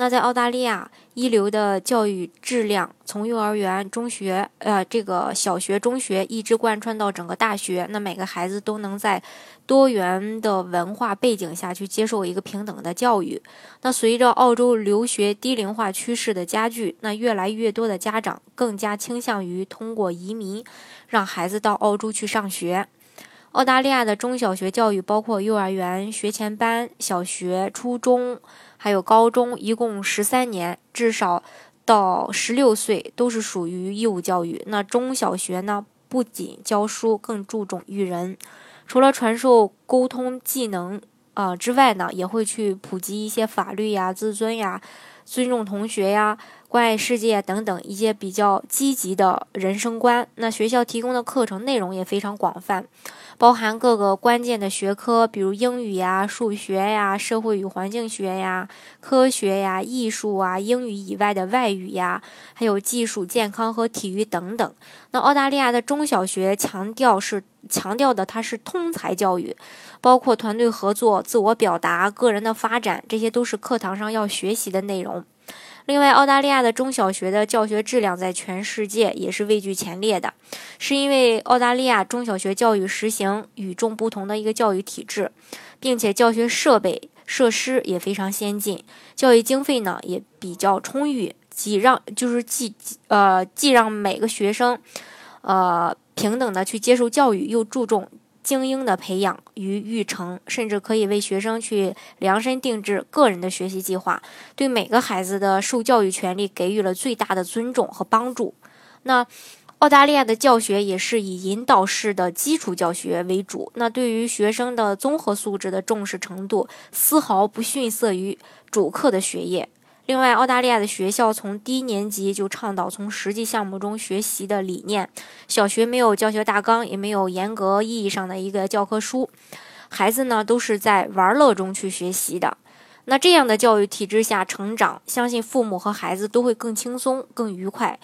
那在澳大利亚，一流的教育质量从幼儿园、中学，呃，这个小学、中学一直贯穿到整个大学。那每个孩子都能在多元的文化背景下去接受一个平等的教育。那随着澳洲留学低龄化趋势的加剧，那越来越多的家长更加倾向于通过移民让孩子到澳洲去上学。澳大利亚的中小学教育包括幼儿园、学前班、小学、初中。还有高中一共十三年，至少到十六岁都是属于义务教育。那中小学呢，不仅教书，更注重育人。除了传授沟通技能啊之外呢，也会去普及一些法律呀、自尊呀、尊重同学呀、关爱世界等等一些比较积极的人生观。那学校提供的课程内容也非常广泛。包含各个关键的学科，比如英语呀、数学呀、社会与环境学呀、科学呀、艺术啊、英语以外的外语呀，还有技术、健康和体育等等。那澳大利亚的中小学强调是强调的，它是通才教育，包括团队合作、自我表达、个人的发展，这些都是课堂上要学习的内容。另外，澳大利亚的中小学的教学质量在全世界也是位居前列的，是因为澳大利亚中小学教育实行与众不同的一个教育体制，并且教学设备设施也非常先进，教育经费呢也比较充裕，既让就是既呃既让每个学生呃平等的去接受教育，又注重。精英的培养与育成，甚至可以为学生去量身定制个人的学习计划，对每个孩子的受教育权利给予了最大的尊重和帮助。那澳大利亚的教学也是以引导式的基础教学为主，那对于学生的综合素质的重视程度，丝毫不逊色于主课的学业。另外，澳大利亚的学校从低年级就倡导从实际项目中学习的理念。小学没有教学大纲，也没有严格意义上的一个教科书，孩子呢都是在玩乐中去学习的。那这样的教育体制下成长，相信父母和孩子都会更轻松、更愉快。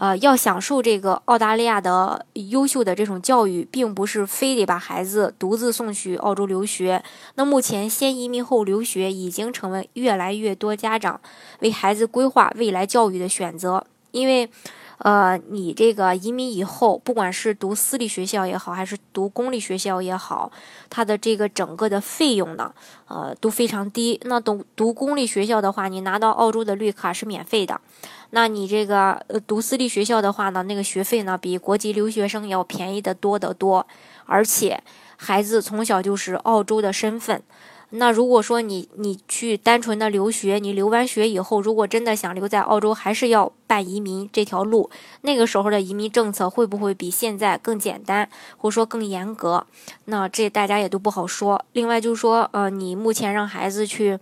呃，要享受这个澳大利亚的优秀的这种教育，并不是非得把孩子独自送去澳洲留学。那目前先移民后留学已经成为越来越多家长为孩子规划未来教育的选择，因为。呃，你这个移民以后，不管是读私立学校也好，还是读公立学校也好，它的这个整个的费用呢，呃，都非常低。那读读公立学校的话，你拿到澳洲的绿卡是免费的。那你这个呃读私立学校的话呢，那个学费呢，比国际留学生要便宜的多得多。而且孩子从小就是澳洲的身份。那如果说你你去单纯的留学，你留完学以后，如果真的想留在澳洲，还是要办移民这条路。那个时候的移民政策会不会比现在更简单，或者说更严格？那这大家也都不好说。另外就是说，呃，你目前让孩子去，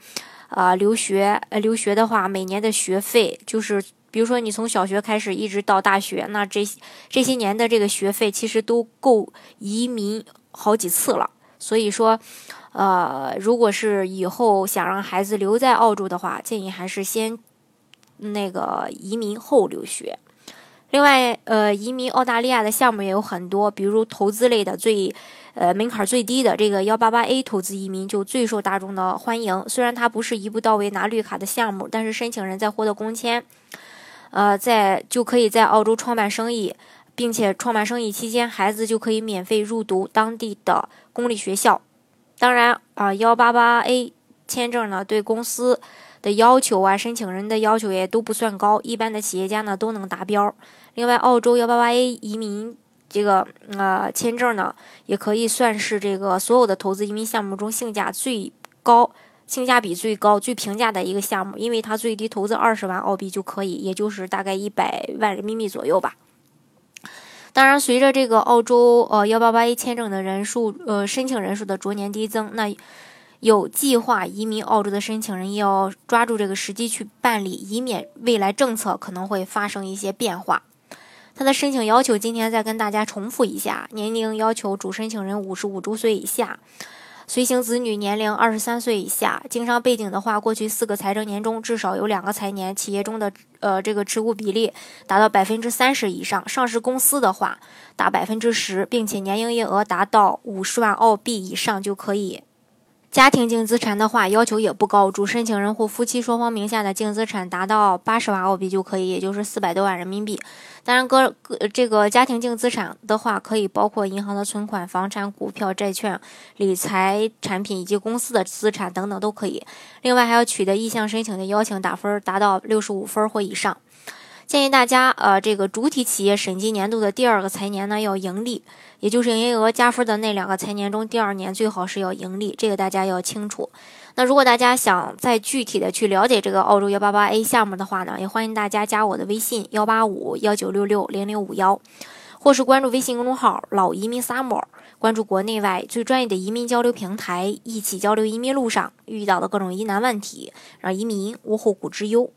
呃，留学，呃，留学的话，每年的学费就是，比如说你从小学开始一直到大学，那这这些年的这个学费其实都够移民好几次了。所以说。呃，如果是以后想让孩子留在澳洲的话，建议还是先那个移民后留学。另外，呃，移民澳大利亚的项目也有很多，比如投资类的最呃门槛最低的这个幺八八 A 投资移民就最受大众的欢迎。虽然它不是一步到位拿绿卡的项目，但是申请人在获得工签，呃，在就可以在澳洲创办生意，并且创办生意期间，孩子就可以免费入读当地的公立学校。当然啊，幺八八 A 签证呢，对公司的要求啊，申请人的要求也都不算高，一般的企业家呢都能达标。另外，澳洲幺八八 A 移民这个呃签证呢，也可以算是这个所有的投资移民项目中性价最高、性价比最高、最平价的一个项目，因为它最低投资二十万澳币就可以，也就是大概一百万人民币左右吧。当然，随着这个澳洲呃幺八八 A 签证的人数呃申请人数的逐年递增，那有计划移民澳洲的申请人要抓住这个时机去办理，以免未来政策可能会发生一些变化。他的申请要求今天再跟大家重复一下：年龄要求主申请人五十五周岁以下。随行子女年龄二十三岁以下，经商背景的话，过去四个财政年中至少有两个财年，企业中的呃这个持股比例达到百分之三十以上，上市公司的话达百分之十，并且年营业额达到五十万澳币以上就可以。家庭净资产的话，要求也不高，主申请人或夫妻双方名下的净资产达到八十万澳币就可以，也就是四百多万人民币。当然，个个这个家庭净资产的话，可以包括银行的存款、房产、股票、债券、理财产品以及公司的资产等等都可以。另外，还要取得意向申请的邀请打分达到六十五分或以上。建议大家，呃，这个主体企业审计年度的第二个财年呢要盈利，也就是营业额加分的那两个财年中，第二年最好是要盈利，这个大家要清楚。那如果大家想再具体的去了解这个澳洲幺八八 A 项目的话呢，也欢迎大家加我的微信幺八五幺九六六零零五幺，或是关注微信公众号“老移民 summer”，关注国内外最专业的移民交流平台，一起交流移民路上遇到的各种疑难问题，让移民无后顾之忧。